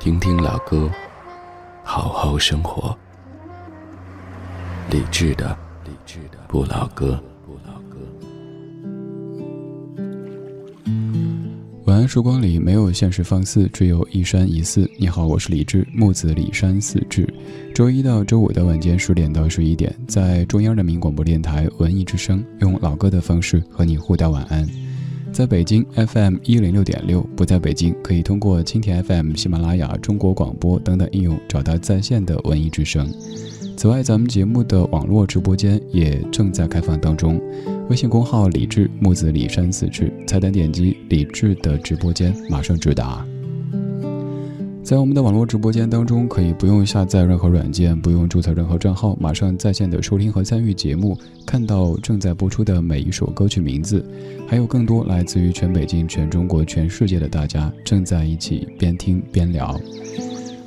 听听老歌，好好生活。理智的，理智的不老歌。晚安，曙光里没有现实放肆，只有一山一寺。你好，我是李志，木子李山寺志。周一到周五的晚间十点到十一点，在中央人民广播电台文艺之声，用老歌的方式和你互道晚安。在北京 FM 一零六点六，不在北京可以通过蜻蜓 FM、喜马拉雅、中国广播等等应用找到在线的文艺之声。此外，咱们节目的网络直播间也正在开放当中，微信公号李智木子李山四智，菜单点击李智的直播间，马上直达。在我们的网络直播间当中，可以不用下载任何软件，不用注册任何账号，马上在线的收听和参与节目，看到正在播出的每一首歌曲名字，还有更多来自于全北京、全中国、全世界的大家正在一起边听边聊。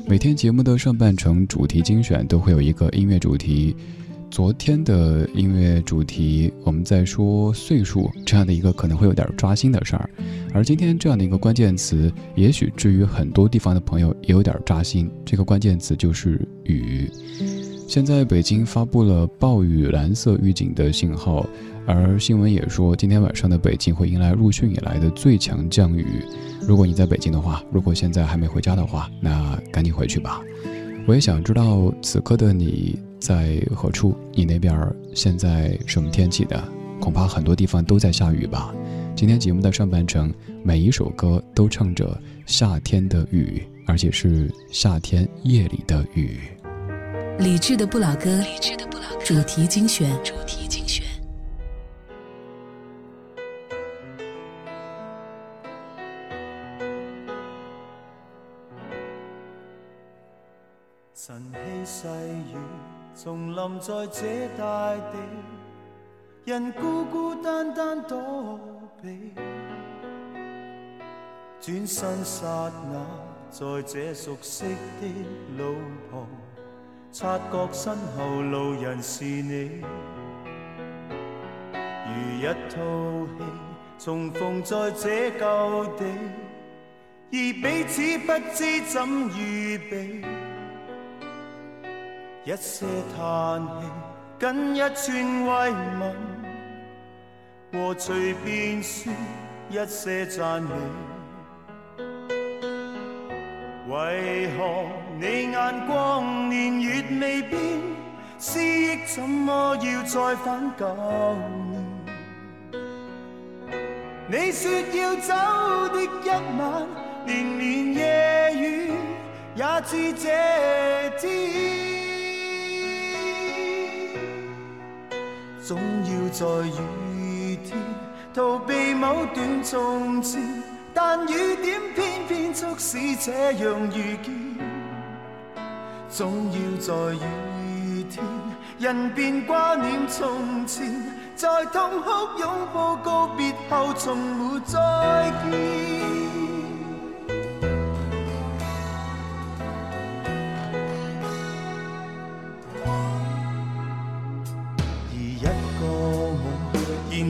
每天节目的上半程主题精选都会有一个音乐主题。昨天的音乐主题，我们在说岁数这样的一个可能会有点抓心的事儿，而今天这样的一个关键词，也许至于很多地方的朋友也有点扎心。这个关键词就是雨。现在北京发布了暴雨蓝色预警的信号，而新闻也说今天晚上的北京会迎来入汛以来的最强降雨。如果你在北京的话，如果现在还没回家的话，那赶紧回去吧。我也想知道此刻的你。在何处？你那边现在什么天气的？恐怕很多地方都在下雨吧。今天节目的上半程，每一首歌都唱着夏天的雨，而且是夏天夜里的雨。理智的不老歌，主题精选。重临在这大地，人孤孤单单躲转身刹那，在这熟悉的路旁，察觉身后路人是你。如一套戏，重逢在这旧地，而彼此不知怎预备。一些叹气，跟一串慰问，和随便说一些赞美。为何你眼光年月未变，思忆怎么要再返旧年？你说要走的一晚，连连夜雨也知这天。总要在雨逃避某段从前，但雨点偏偏促使这样遇见。总要在雨天，人便挂念从前，在痛哭拥抱告别后，从没再见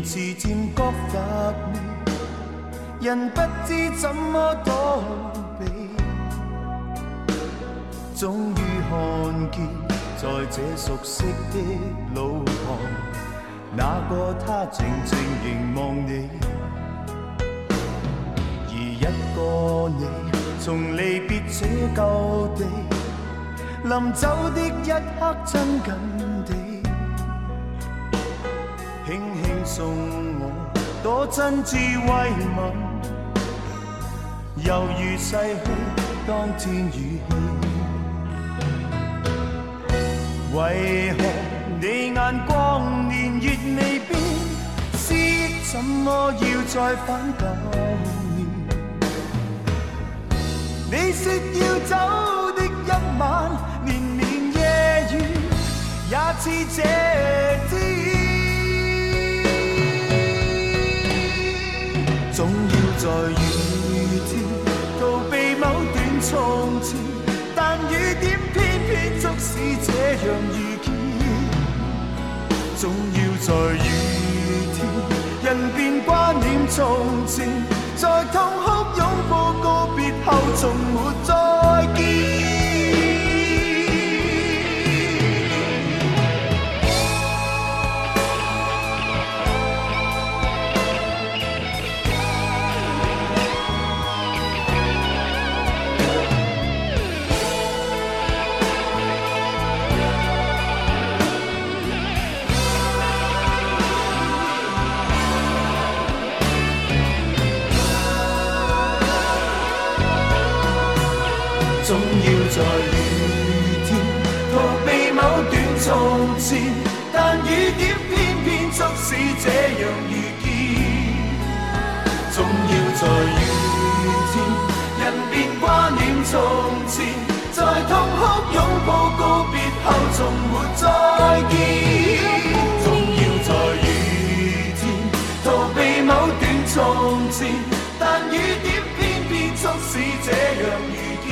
见。渐渐觉乏味，人不知怎么躲避。终于看见，在这熟悉的路旁，那个他静静凝望你。而一个你，从离别这旧地，临走的一刻，亲近送我？多真挚慰问，犹如逝去当天雨气。为何你眼光年月未变，思忆怎么要再返旧年？你说要走的一晚，年年夜雨也似这这样遇见。总要在雨天，人便挂念从前，在痛哭拥抱告别后，从没再从前，在痛哭拥抱告别后，从没再见。总要在雨天逃避某段从前，但雨点偏偏促使这样遇见。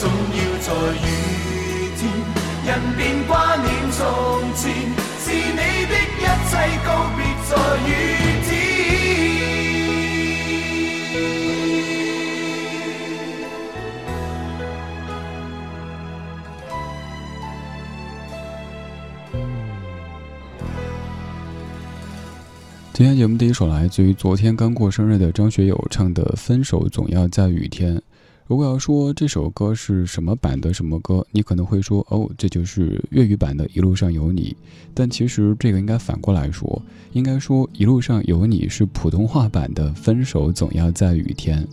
总要在雨天，人便挂念从前，是你的一切告别今天节目第一首来自于昨天刚过生日的张学友唱的《分手总要在雨天》。如果要说这首歌是什么版的什么歌，你可能会说哦，这就是粤语版的《一路上有你》。但其实这个应该反过来说，应该说《一路上有你》是普通话版的《分手总要在雨天》。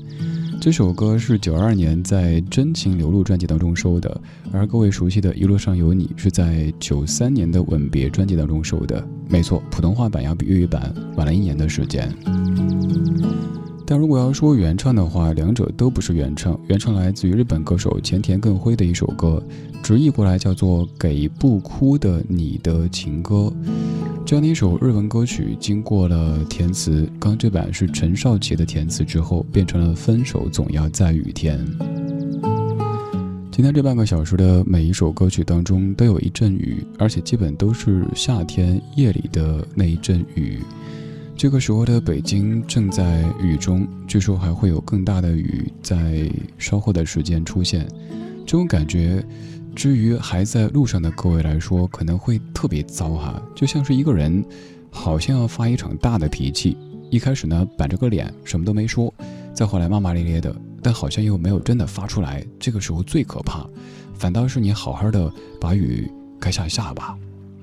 这首歌是九二年在《真情流露》专辑当中收的，而各位熟悉的《一路上有你》是在九三年的《吻别》专辑当中收的。没错，普通话版要比粤语版晚了一年的时间。但如果要说原唱的话，两者都不是原唱。原唱来自于日本歌手前田更辉的一首歌，直译过来叫做《给不哭的你的情歌》。这样的一首日文歌曲，经过了填词，刚这版是陈少琪的填词之后，变成了《分手总要在雨天》。今天这半个小时的每一首歌曲当中都有一阵雨，而且基本都是夏天夜里的那一阵雨。这个时候的北京正在雨中，据说还会有更大的雨在稍后的时间出现。这种感觉，至于还在路上的各位来说，可能会特别糟哈，就像是一个人好像要发一场大的脾气，一开始呢板着个脸什么都没说，再后来骂骂咧咧的，但好像又没有真的发出来。这个时候最可怕，反倒是你好好的把雨该下下吧，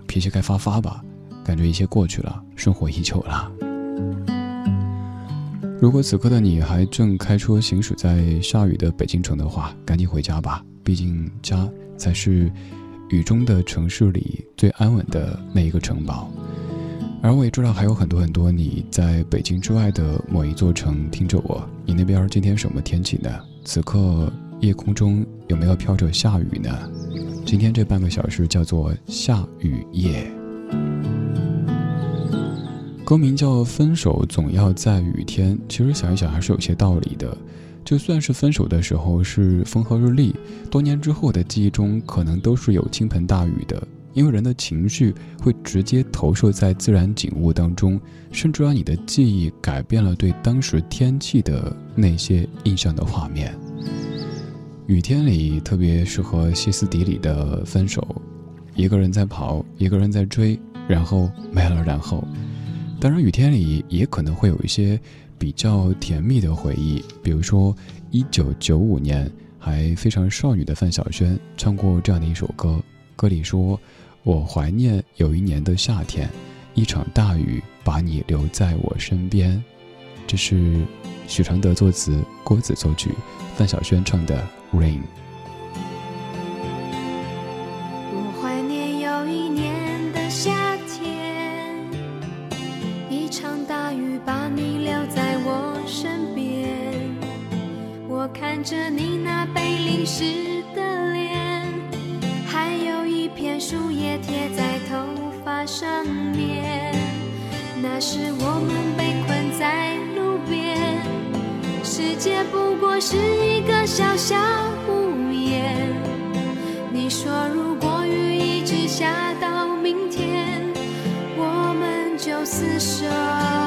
脾气该发发吧，感觉一切过去了，生活依旧了。如果此刻的你还正开车行驶在下雨的北京城的话，赶紧回家吧，毕竟家才是雨中的城市里最安稳的那一个城堡。而我也知道还有很多很多你在北京之外的某一座城听着我，你那边今天什么天气呢？此刻夜空中有没有飘着下雨呢？今天这半个小时叫做下雨夜。歌名叫《分手总要在雨天》，其实想一想还是有些道理的。就算是分手的时候是风和日丽，多年之后的记忆中可能都是有倾盆大雨的，因为人的情绪会直接投射在自然景物当中，甚至让你的记忆改变了对当时天气的那些印象的画面。雨天里特别适合歇斯底里的分手，一个人在跑，一个人在追，然后没了，然后。当然，雨天里也可能会有一些比较甜蜜的回忆，比如说一九九五年还非常少女的范晓萱唱过这样的一首歌，歌里说：“我怀念有一年的夏天，一场大雨把你留在我身边。”这是许常德作词，郭子作曲，范晓萱唱的《Rain》。我怀念有一年的夏看着你那被淋湿的脸，还有一片树叶贴在头发上面。那时我们被困在路边，世界不过是一个小小屋檐。你说如果雨一直下到明天，我们就厮守。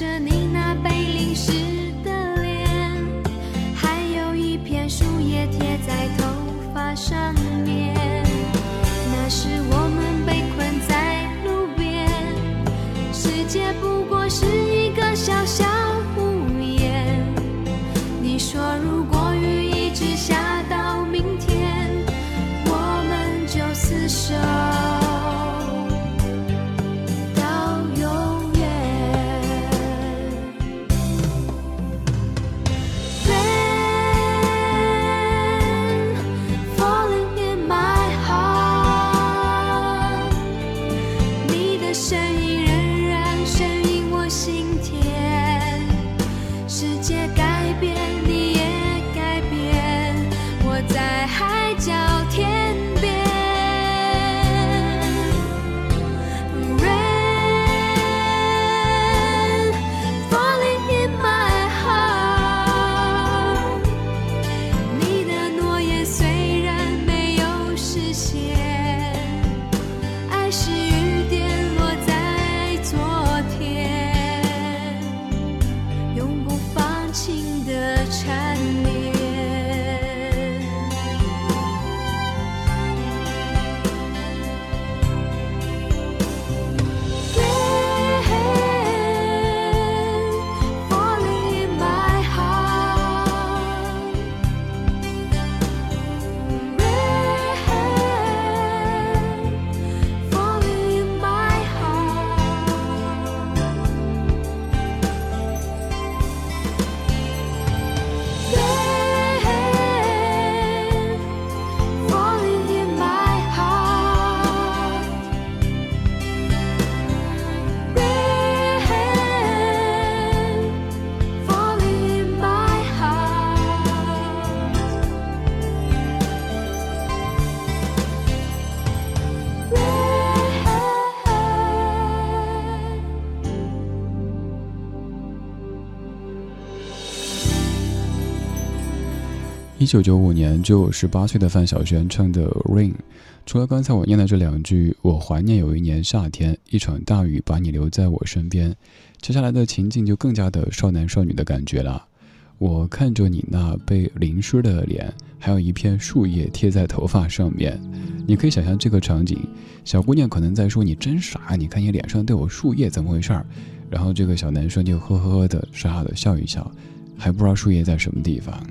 着你那被淋湿的脸，还有一片树叶贴在头发上面。一九九五年，只有十八岁的范晓萱唱的《Rain》，除了刚才我念的这两句，我怀念有一年夏天，一场大雨把你留在我身边。接下来的情境就更加的少男少女的感觉了。我看着你那被淋湿的脸，还有一片树叶贴在头发上面。你可以想象这个场景，小姑娘可能在说：“你真傻，你看你脸上都有树叶，怎么回事儿？”然后这个小男生就呵呵呵的傻傻的笑一笑，还不知道树叶在什么地方。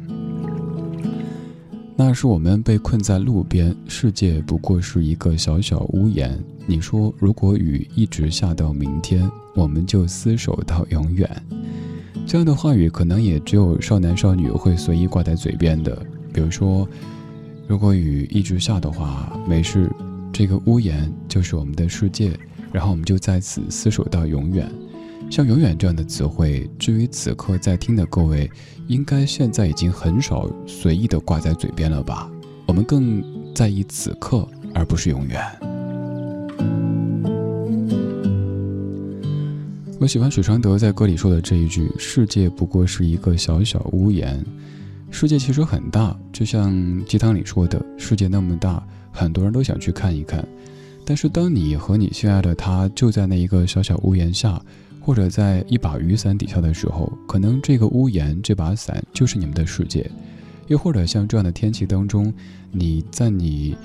那是我们被困在路边，世界不过是一个小小屋檐。你说，如果雨一直下到明天，我们就厮守到永远。这样的话语，可能也只有少男少女会随意挂在嘴边的。比如说，如果雨一直下的话，没事，这个屋檐就是我们的世界，然后我们就在此厮守到永远。像“永远”这样的词汇，至于此刻在听的各位，应该现在已经很少随意的挂在嘴边了吧？我们更在意此刻，而不是永远。我喜欢水川德在歌里说的这一句：“世界不过是一个小小屋檐。”世界其实很大，就像鸡汤里说的，世界那么大，很多人都想去看一看。但是当你和你心爱的他就在那一个小小屋檐下，或者在一把雨伞底下的时候，可能这个屋檐、这把伞就是你们的世界。又或者像这样的天气当中，你在你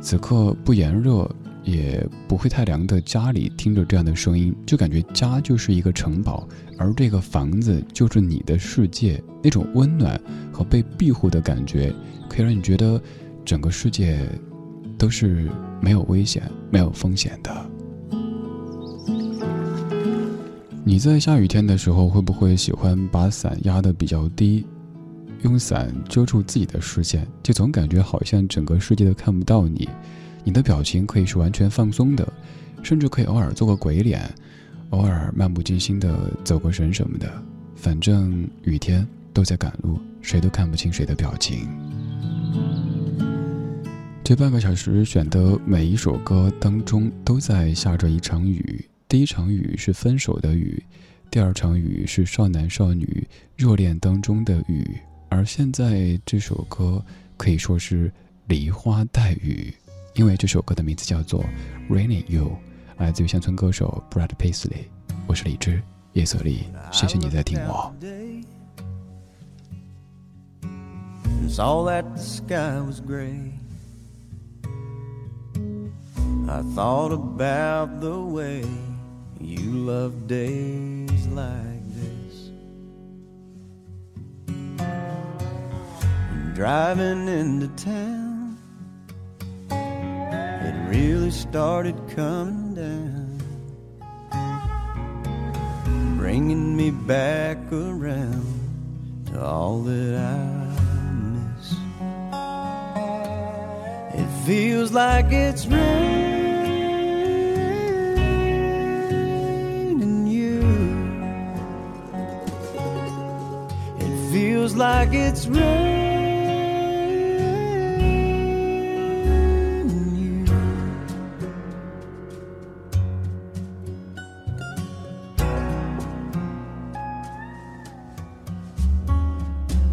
此刻不炎热。也不会太凉的家里，听着这样的声音，就感觉家就是一个城堡，而这个房子就是你的世界。那种温暖和被庇护的感觉，可以让你觉得整个世界都是没有危险、没有风险的。你在下雨天的时候，会不会喜欢把伞压得比较低，用伞遮住自己的视线，就总感觉好像整个世界都看不到你？你的表情可以是完全放松的，甚至可以偶尔做个鬼脸，偶尔漫不经心的走个神什么的。反正雨天都在赶路，谁都看不清谁的表情。这半个小时选的每一首歌当中都在下着一场雨。第一场雨是分手的雨，第二场雨是少男少女热恋当中的雨，而现在这首歌可以说是梨花带雨。因为这首歌的名字叫做《Raining You》，来自于乡村歌手 Brad Paisley。我是李志，夜色里，谢谢你在听我。Saw that the sky was gray. I thought about the way you love days like this. Driving into town it really started coming down, bringing me back around to all that I miss. It feels like it's raining like it's raining.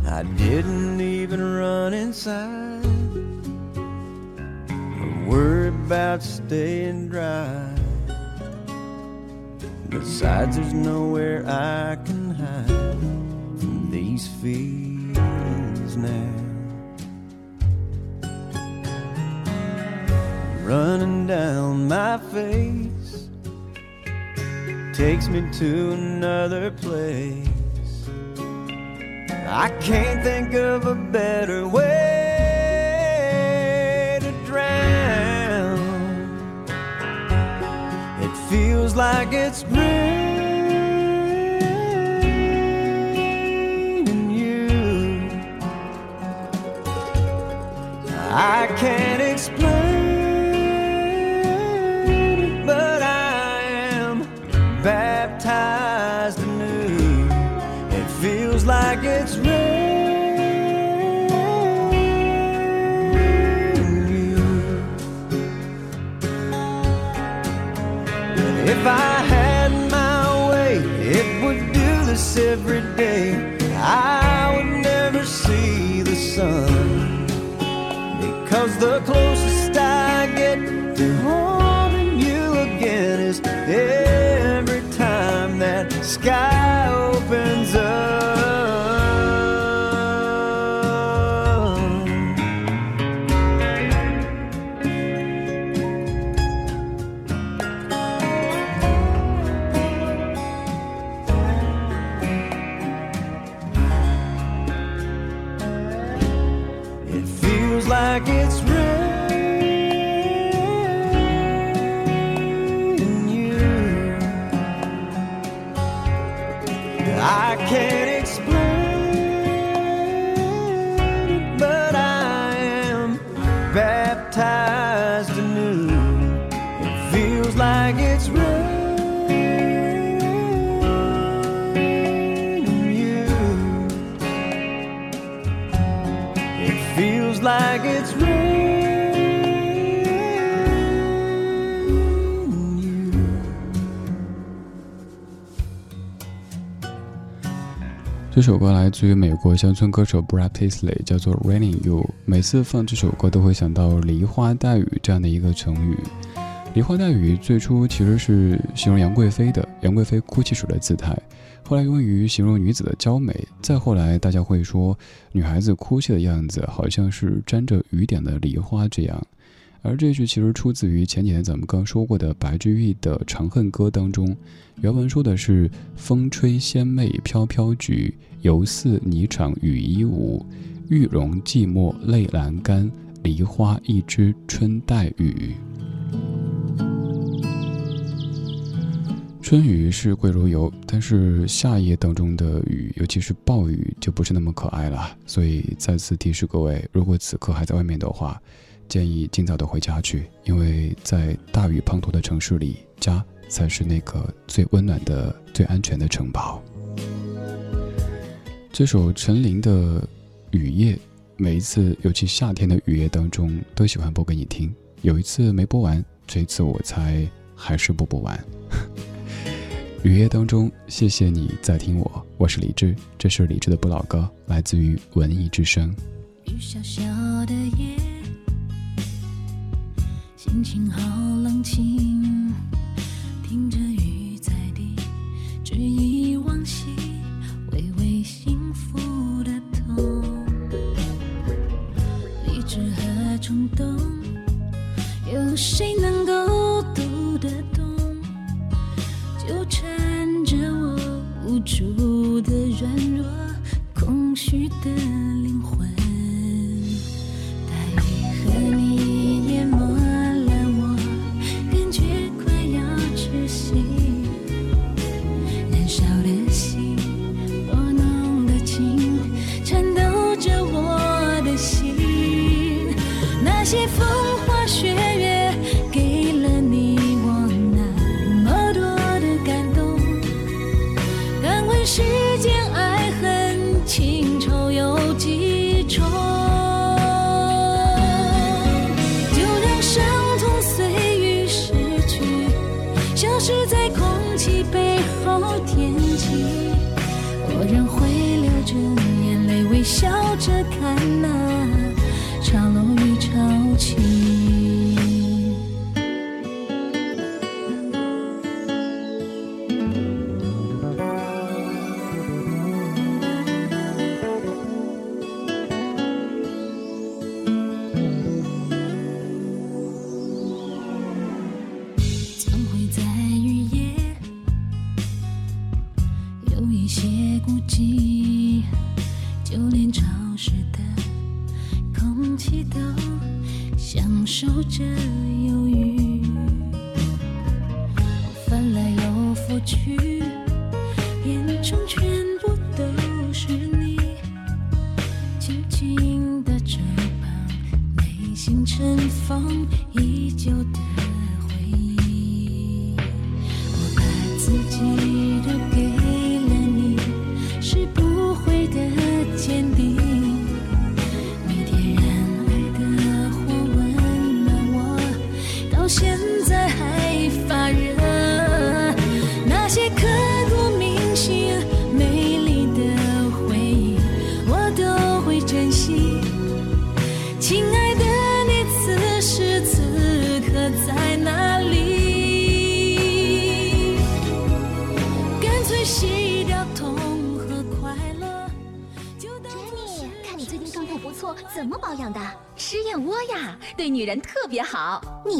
I didn't even run inside or worry about staying dry. Besides, there's nowhere I can to another place. I can't think of a better way to drown. It feels like it's raining you. I can't explain like it's raining. If I had my way, it would do this every day. I would never see the sun because the closest 这首歌来自于美国乡村歌手 Brad Paisley，叫做《Raining You》。每次放这首歌，都会想到“梨花带雨”这样的一个成语。梨花带雨最初其实是形容杨贵妃的，杨贵妃哭泣时的姿态，后来用于形容女子的娇美，再后来大家会说女孩子哭泣的样子好像是沾着雨点的梨花这样。而这句其实出自于前几天咱们刚说过的白居易的《长恨歌》当中，原文说的是“风吹仙袂飘飘菊，犹似霓裳羽衣舞。玉容寂寞泪阑干，梨花一枝春带雨。”春雨是贵如油，但是夏夜当中的雨，尤其是暴雨，就不是那么可爱了。所以再次提示各位，如果此刻还在外面的话，建议尽早的回家去，因为在大雨滂沱的城市里，家才是那个最温暖的、最安全的城堡。这首陈琳的《雨夜》，每一次，尤其夏天的雨夜当中，都喜欢播给你听。有一次没播完，这一次我猜还是播不完。雨夜当中，谢谢你在听我，我是李志，这是李志的不老歌，来自于文艺之声。雨小小的夜，心情好冷清，听着雨在滴，只忆往昔，微微幸福的痛，理智和冲动，有谁能够读得懂？纠缠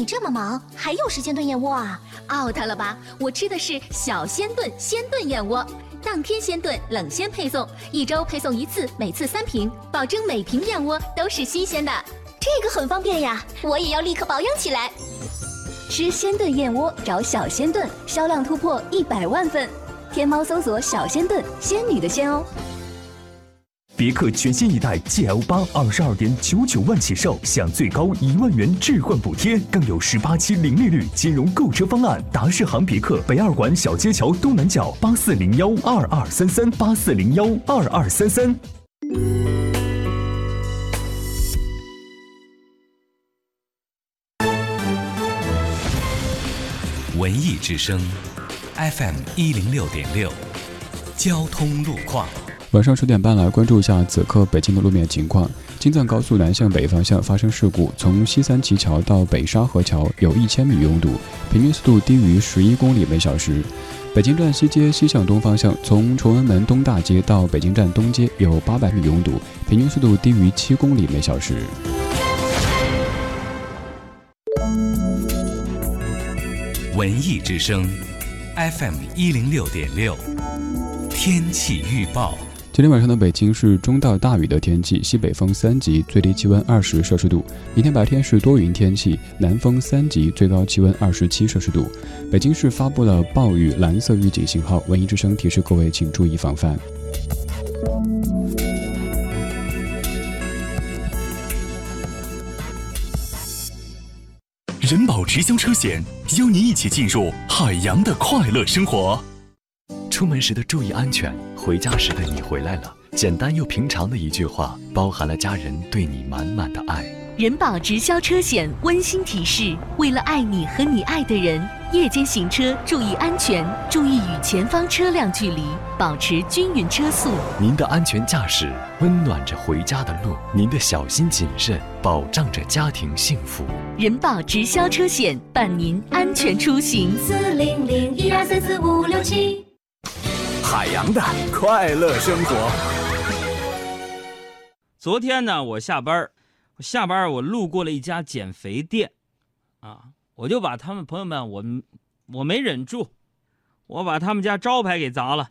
这么忙，还有时间炖燕窝啊？out 了吧？我吃的是小鲜炖鲜炖燕窝，当天鲜炖，冷鲜配送，一周配送一次，每次三瓶，保证每瓶燕窝都是新鲜的。这个很方便呀，我也要立刻保养起来。吃鲜炖燕窝找小鲜炖，销量突破一百万份。天猫搜索“小鲜炖”，仙女的仙哦。别克全新一代 GL 八二十二点九九万起售，享最高一万元置换补贴，更有十八期零利率金融购车方案。达世行别克北二环小街桥东南角八四零幺二二三三八四零幺二二三三。文艺之声，FM 一零六点六，交通路况。晚上十点半来关注一下此刻北京的路面情况。京藏高速南向北方向发生事故，从西三旗桥到北沙河桥有一千米拥堵，平均速度低于十一公里每小时。北京站西街西向东方向，从崇文门东大街到北京站东街有八百米拥堵，平均速度低于七公里每小时。文艺之声，FM 一零六点六，天气预报。今天晚上的北京是中到大雨的天气，西北风三级，最低气温二十摄氏度。明天白天是多云天气，南风三级，最高气温二十七摄氏度。北京市发布了暴雨蓝色预警信号，文艺之声提示各位请注意防范。人保直销车险邀您一起进入海洋的快乐生活。出门时的注意安全，回家时的你回来了。简单又平常的一句话，包含了家人对你满满的爱。人保直销车险温馨提示：为了爱你和你爱的人，夜间行车注意安全，注意与前方车辆距离，保持均匀车速。您的安全驾驶温暖着回家的路，您的小心谨慎保障着家庭幸福。人保直销车险伴您安全出行。四零零一二三四五六七。海洋的快乐生活。昨天呢，我下班我下班我路过了一家减肥店，啊，我就把他们朋友们，我我没忍住，我把他们家招牌给砸了。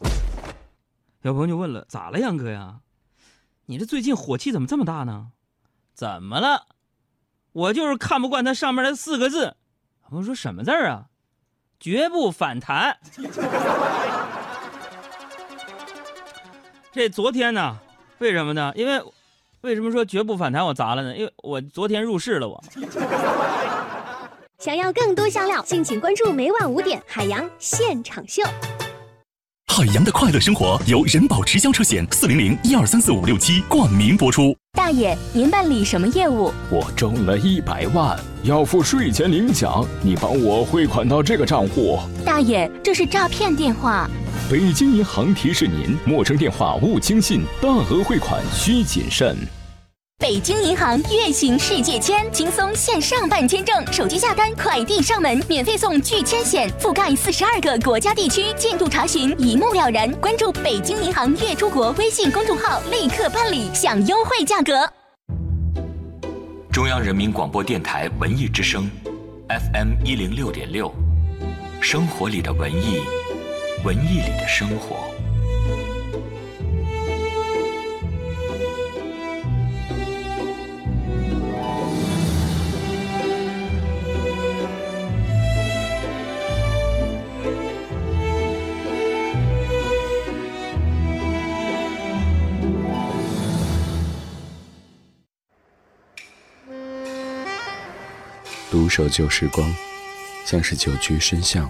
有朋友就问了，咋了，杨哥呀？你这最近火气怎么这么大呢？怎么了？我就是看不惯他上面的四个字。我说什么字儿啊？绝不反弹。这昨天呢？为什么呢？因为，为什么说绝不反弹？我砸了呢？因为我昨天入市了。我想要更多香料，敬请关注每晚五点海洋现场秀。海洋的快乐生活由人保直销车险四零零一二三四五六七冠名播出。大爷，您办理什么业务？我中了一百万，要付税前领奖，你帮我汇款到这个账户。大爷，这是诈骗电话。北京银行提示您：陌生电话勿轻信，大额汇款需谨慎。北京银行月行世界签，轻松线上办签证，手机下单，快递上门，免费送拒签险，覆盖四十二个国家地区，进度查询一目了然。关注北京银行月出国微信公众号，立刻办理，享优惠价格。中央人民广播电台文艺之声，FM 一零六点六，生活里的文艺。文艺里的生活。独守旧时光，像是久居深巷。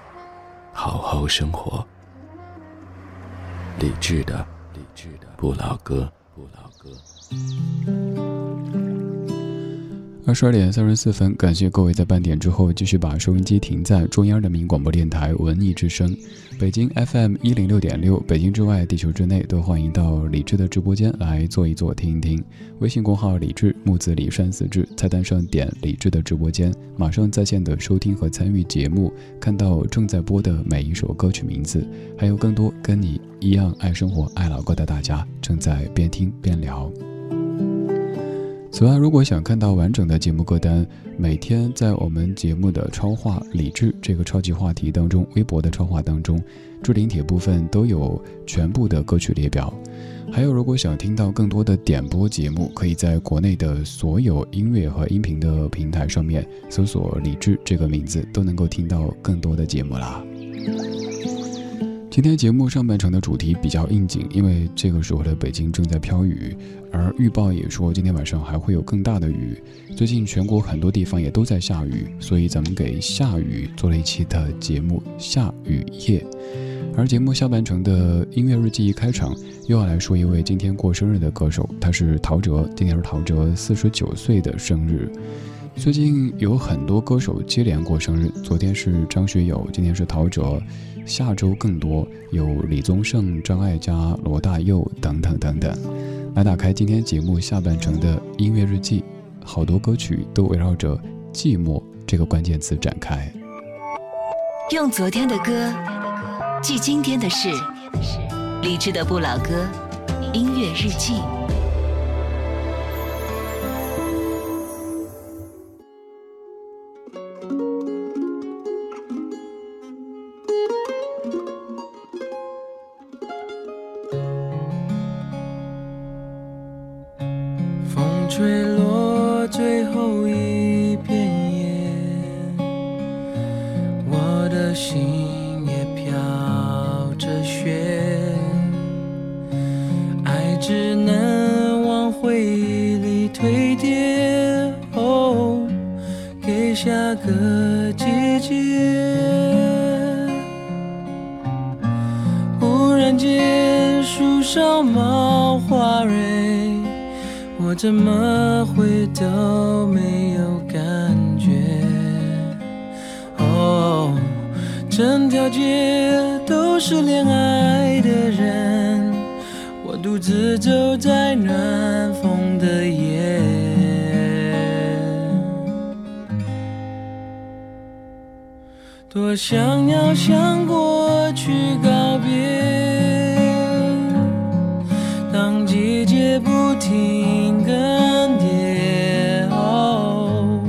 好好生活，理智的，理智的不老歌，不老歌。十二点三十四分，感谢各位在半点之后继续把收音机停在中央人民广播电台文艺之声，北京 FM 一零六点六，北京之外，地球之内，都欢迎到李智的直播间来坐一坐，听一听。微信公号李智，木子李山四智，菜单上点李智的直播间，马上在线的收听和参与节目，看到正在播的每一首歌曲名字，还有更多跟你一样爱生活、爱老歌的大家正在边听边聊。此外，如果想看到完整的节目歌单，每天在我们节目的超话理智这个超级话题当中，微博的超话当中，置顶帖部分都有全部的歌曲列表。还有，如果想听到更多的点播节目，可以在国内的所有音乐和音频的平台上面搜索“理智”这个名字，都能够听到更多的节目啦。今天节目上半程的主题比较应景，因为这个时候的北京正在飘雨，而预报也说今天晚上还会有更大的雨。最近全国很多地方也都在下雨，所以咱们给下雨做了一期的节目《下雨夜》。而节目下半程的音乐日记一开场，又要来说一位今天过生日的歌手，他是陶喆，今天是陶喆四十九岁的生日。最近有很多歌手接连过生日，昨天是张学友，今天是陶喆。下周更多有李宗盛、张艾嘉、罗大佑等等等等。来打开今天节目下半程的音乐日记，好多歌曲都围绕着“寂寞”这个关键词展开。用昨天的歌记今天的事，理智的不老歌，音乐日记。多想要向过去告别。当季节不停更迭，哦。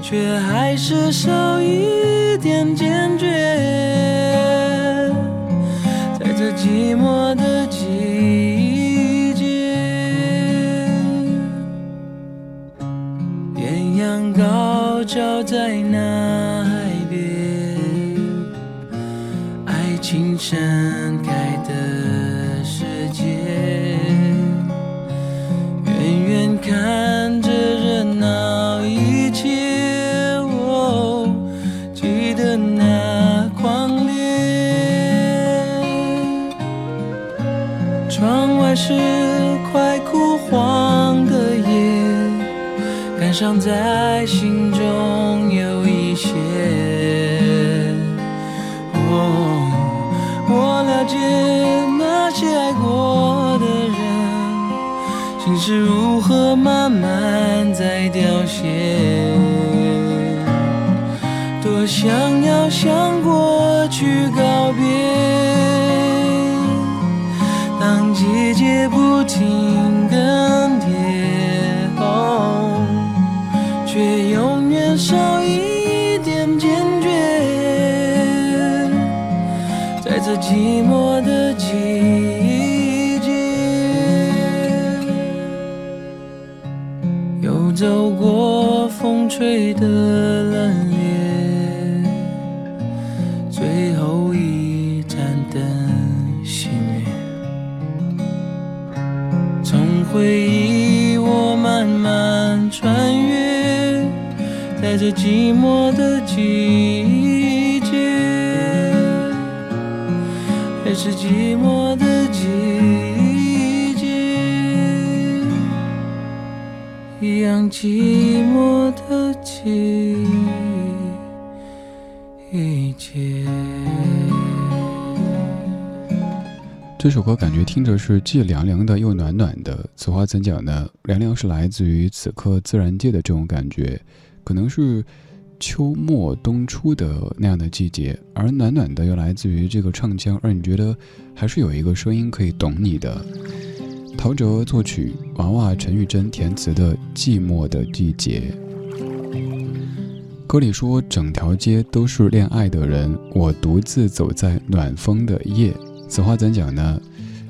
却还是少一藏在心中有一些。哦，我了解那些爱过的人，心是如何慢慢在凋谢。吹的冷冽，最后一盏灯熄灭。从。回忆，我慢慢穿越，在这寂寞的季节，还是寂寞的季节，一样寂寞这首歌感觉听着是既凉凉的又暖暖的。此话怎讲呢？凉凉是来自于此刻自然界的这种感觉，可能是秋末冬初的那样的季节；而暖暖的又来自于这个唱腔，让你觉得还是有一个声音可以懂你的。陶喆作曲，娃娃陈玉珍填词的《寂寞的季节》。歌里说：“整条街都是恋爱的人，我独自走在暖风的夜。”此话怎讲呢？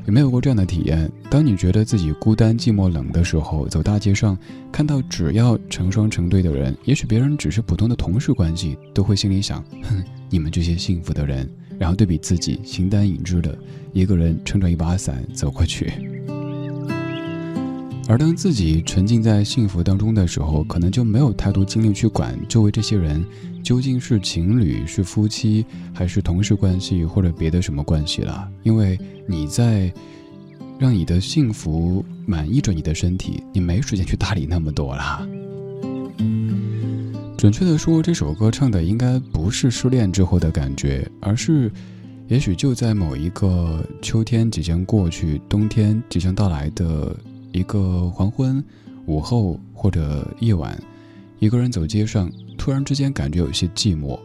有没有过这样的体验？当你觉得自己孤单、寂寞、冷的时候，走大街上，看到只要成双成对的人，也许别人只是普通的同事关系，都会心里想：哼，你们这些幸福的人。然后对比自己形单影只的一个人撑着一把伞走过去，而当自己沉浸在幸福当中的时候，可能就没有太多精力去管周围这些人究竟是情侣、是夫妻，还是同事关系，或者别的什么关系了，因为你在让你的幸福满意着你的身体，你没时间去搭理那么多了。准确的说，这首歌唱的应该不是失恋之后的感觉，而是，也许就在某一个秋天即将过去、冬天即将到来的一个黄昏、午后或者夜晚，一个人走街上，突然之间感觉有些寂寞，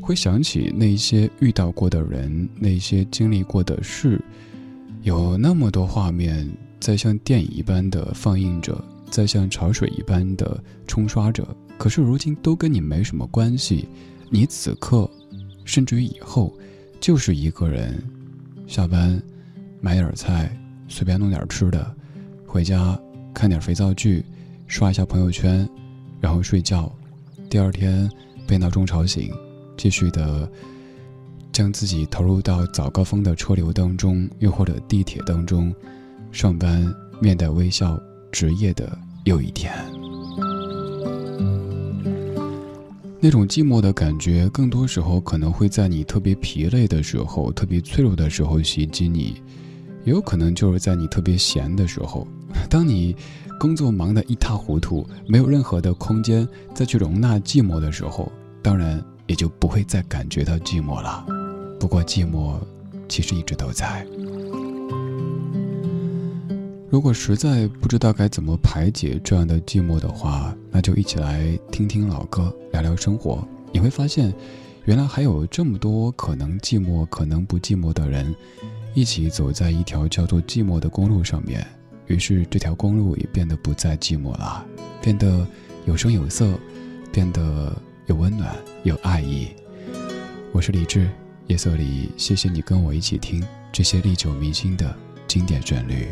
会想起那些遇到过的人、那些经历过的事，有那么多画面在像电影一般的放映着，在像潮水一般的冲刷着。可是如今都跟你没什么关系，你此刻，甚至于以后，就是一个人，下班，买点菜，随便弄点吃的，回家看点肥皂剧，刷一下朋友圈，然后睡觉，第二天被闹钟吵醒，继续的将自己投入到早高峰的车流当中，又或者地铁当中，上班面带微笑，职业的又一天。那种寂寞的感觉，更多时候可能会在你特别疲累的时候、特别脆弱的时候袭击你，也有可能就是在你特别闲的时候，当你工作忙得一塌糊涂，没有任何的空间再去容纳寂寞的时候，当然也就不会再感觉到寂寞了。不过寂寞其实一直都在。如果实在不知道该怎么排解这样的寂寞的话，那就一起来听听老歌，聊聊生活。你会发现，原来还有这么多可能寂寞、可能不寂寞的人，一起走在一条叫做寂寞的公路上面。于是，这条公路也变得不再寂寞了，变得有声有色，变得有温暖、有爱意。我是李志，夜色里，谢谢你跟我一起听这些历久弥新的经典旋律。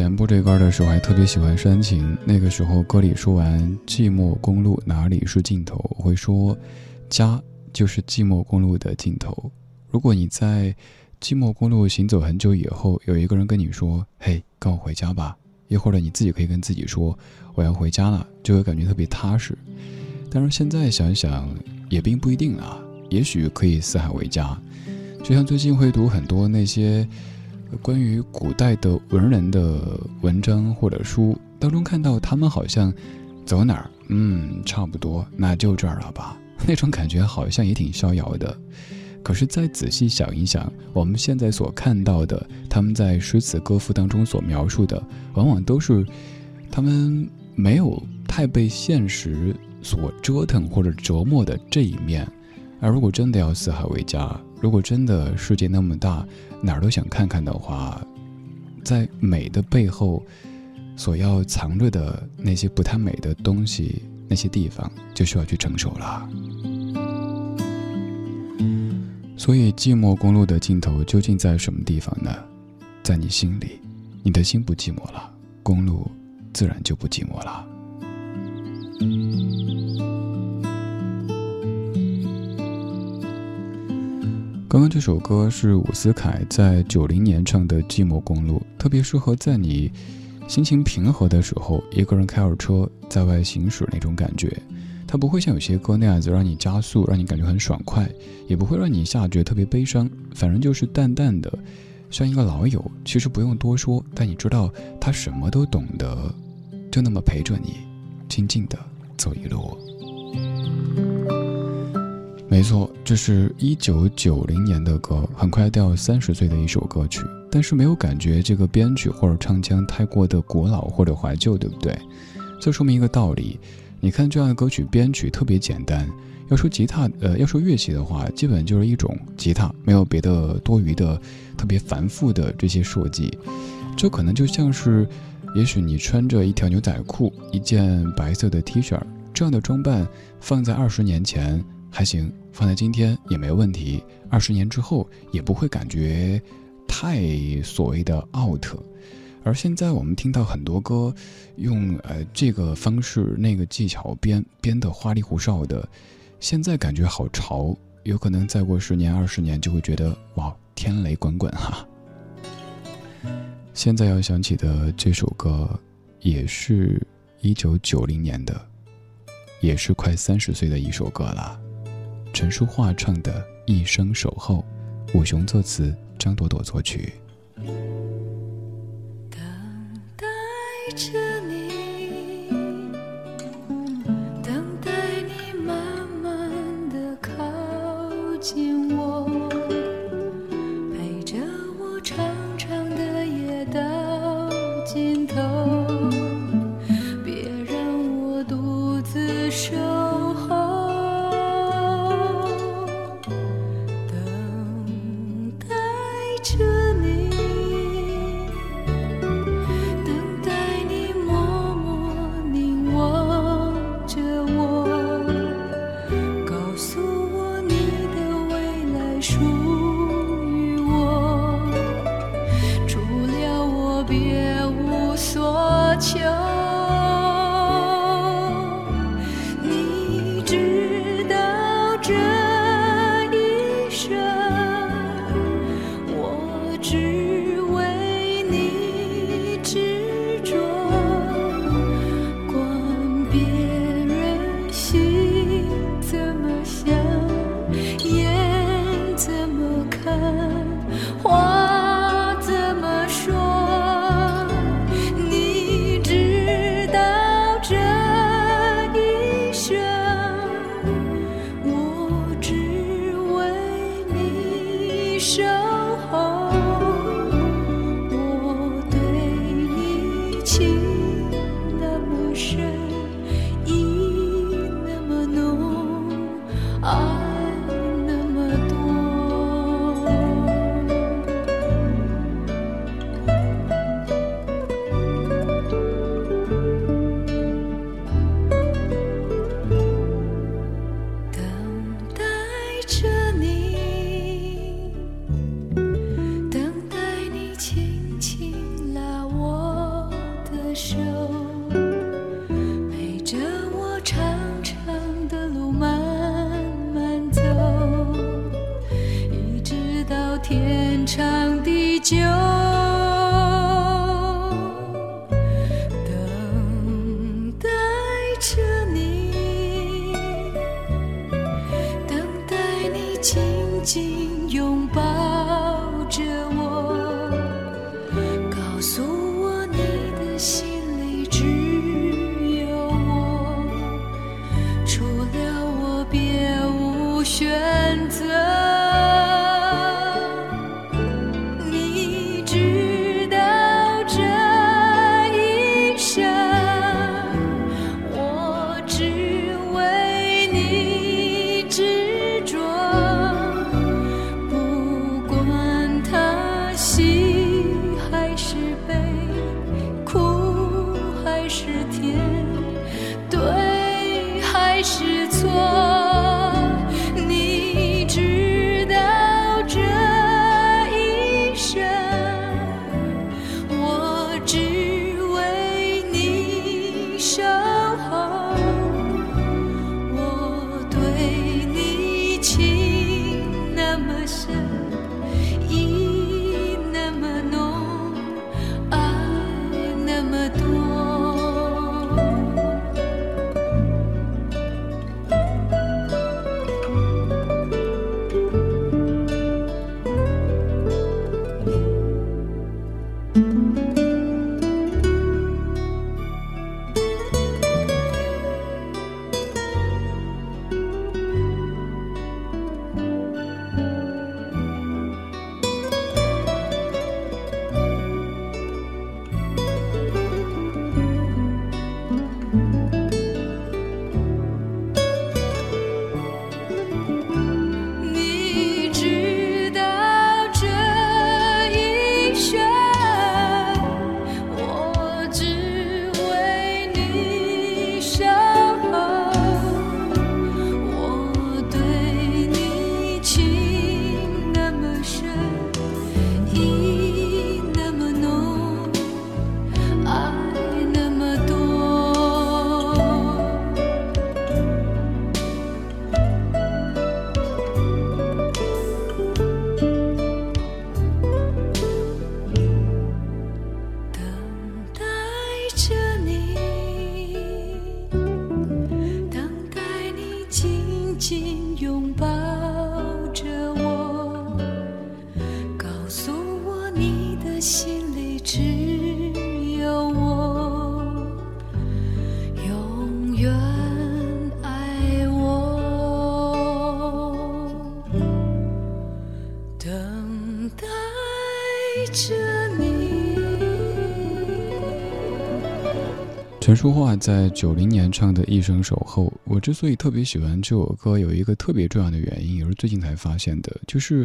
前播这歌的时候，还特别喜欢煽情。那个时候歌里说完“寂寞公路哪里是尽头”，我会说，家就是寂寞公路的尽头。如果你在寂寞公路行走很久以后，有一个人跟你说：“嘿，跟我回家吧。”又或者你自己可以跟自己说：“我要回家了”，就会感觉特别踏实。但是现在想一想，也并不一定啊。也许可以四海为家。就像最近会读很多那些关于古代的文人的文章或者书当中，看到他们好像走哪儿，嗯，差不多，那就这儿了吧。那种感觉好像也挺逍遥的。可是再仔细想一想，我们现在所看到的，他们在诗词歌赋当中所描述的，往往都是他们没有太被现实所折腾或者折磨的这一面。而如果真的要四海为家，如果真的世界那么大，哪儿都想看看的话，在美的背后，所要藏着的那些不太美的东西，那些地方就需要去承受了。所以，寂寞公路的尽头究竟在什么地方呢？在你心里，你的心不寂寞了，公路自然就不寂寞了。刚刚这首歌是伍思凯在九零年唱的《寂寞公路》，特别适合在你心情平和的时候，一个人开着车在外行驶那种感觉。它不会像有些歌那样子让你加速，让你感觉很爽快，也不会让你下觉得特别悲伤，反正就是淡淡的，像一个老友。其实不用多说，但你知道他什么都懂得，就那么陪着你，静静的走一路。没错，这是一九九零年的歌，很快掉三十岁的一首歌曲，但是没有感觉这个编曲或者唱腔太过的古老或者怀旧，对不对？这说明一个道理。你看这样的歌曲编曲特别简单，要说吉他，呃，要说乐器的话，基本就是一种吉他，没有别的多余的、特别繁复的这些设计。这可能就像是，也许你穿着一条牛仔裤、一件白色的 T 恤，这样的装扮放在二十年前还行，放在今天也没问题，二十年之后也不会感觉太所谓的 out。而现在我们听到很多歌，用呃这个方式那个技巧编编的花里胡哨的，现在感觉好潮，有可能再过十年二十年就会觉得哇天雷滚滚哈。现在要想起的这首歌，也是一九九零年的，也是快三十岁的一首歌了。陈淑桦唱的《一生守候》，武雄作词，张朵朵作曲。等待着说话在九零年唱的《一生守候》，我之所以特别喜欢这首歌，有一个特别重要的原因，也是最近才发现的，就是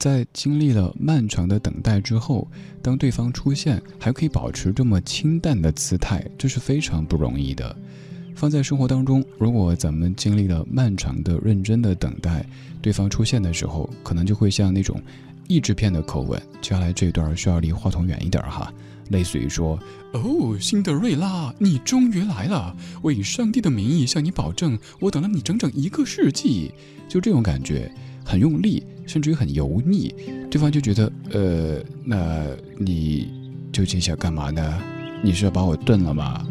在经历了漫长的等待之后，当对方出现，还可以保持这么清淡的姿态，这是非常不容易的。放在生活当中，如果咱们经历了漫长的、认真的等待，对方出现的时候，可能就会像那种译制片的口吻。接下来这一段需要离话筒远一点哈。类似于说：“哦，辛德瑞拉，你终于来了！我以上帝的名义向你保证，我等了你整整一个世纪。”就这种感觉，很用力，甚至于很油腻。对方就觉得：“呃，那你究竟想干嘛呢？你是要把我炖了吗？”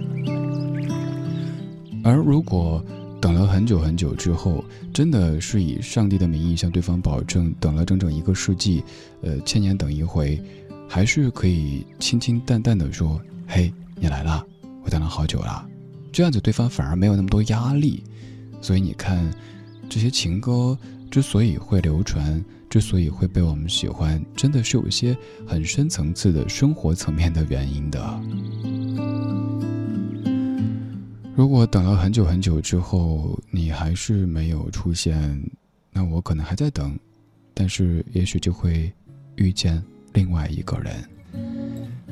而如果等了很久很久之后，真的是以上帝的名义向对方保证，等了整整一个世纪，呃，千年等一回。还是可以清清淡淡的说：“嘿，你来了，我等了好久了。”这样子对方反而没有那么多压力。所以你看，这些情歌之所以会流传，之所以会被我们喜欢，真的是有一些很深层次的生活层面的原因的。如果等了很久很久之后，你还是没有出现，那我可能还在等，但是也许就会遇见。另外一个人。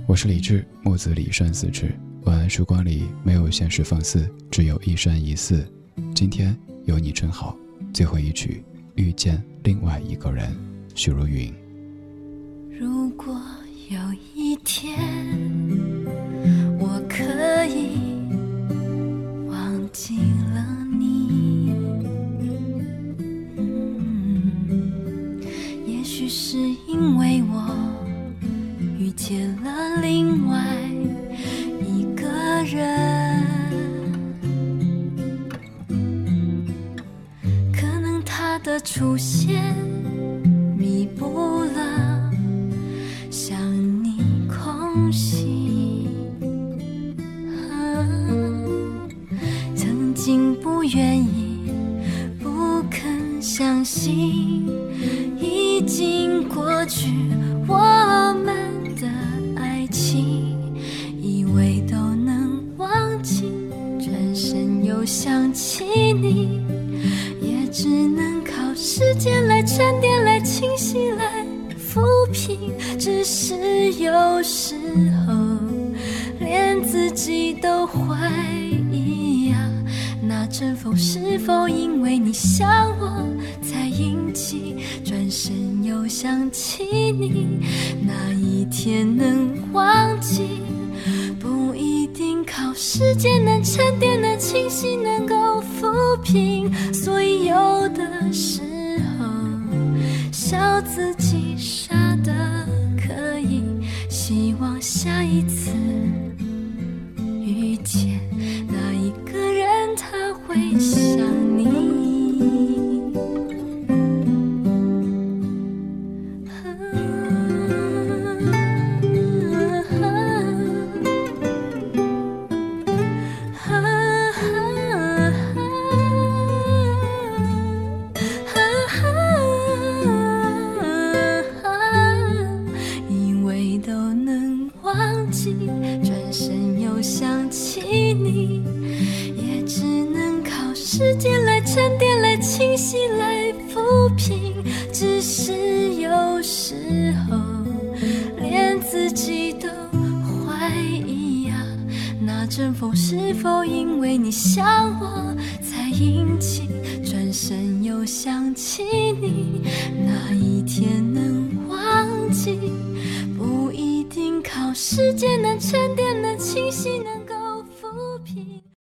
我是李志木子李生四志。晚安时光里没有现实放肆只有一生一世今天有你真好最后一曲遇见另外一个人许茹芸。如果有一天我可以忘记给了另外一个人可能他的出现弥补了想你空隙。曾经不愿意不肯相信已经过去想起你，也只能靠时间来沉淀、来清晰、来抚平。只是有时候，连自己都怀疑呀，那阵风是否因为你想我才引起？转身又想起你，那一天能忘记，时间能沉淀、能清晰、能够抚平。所以有的时候，笑自己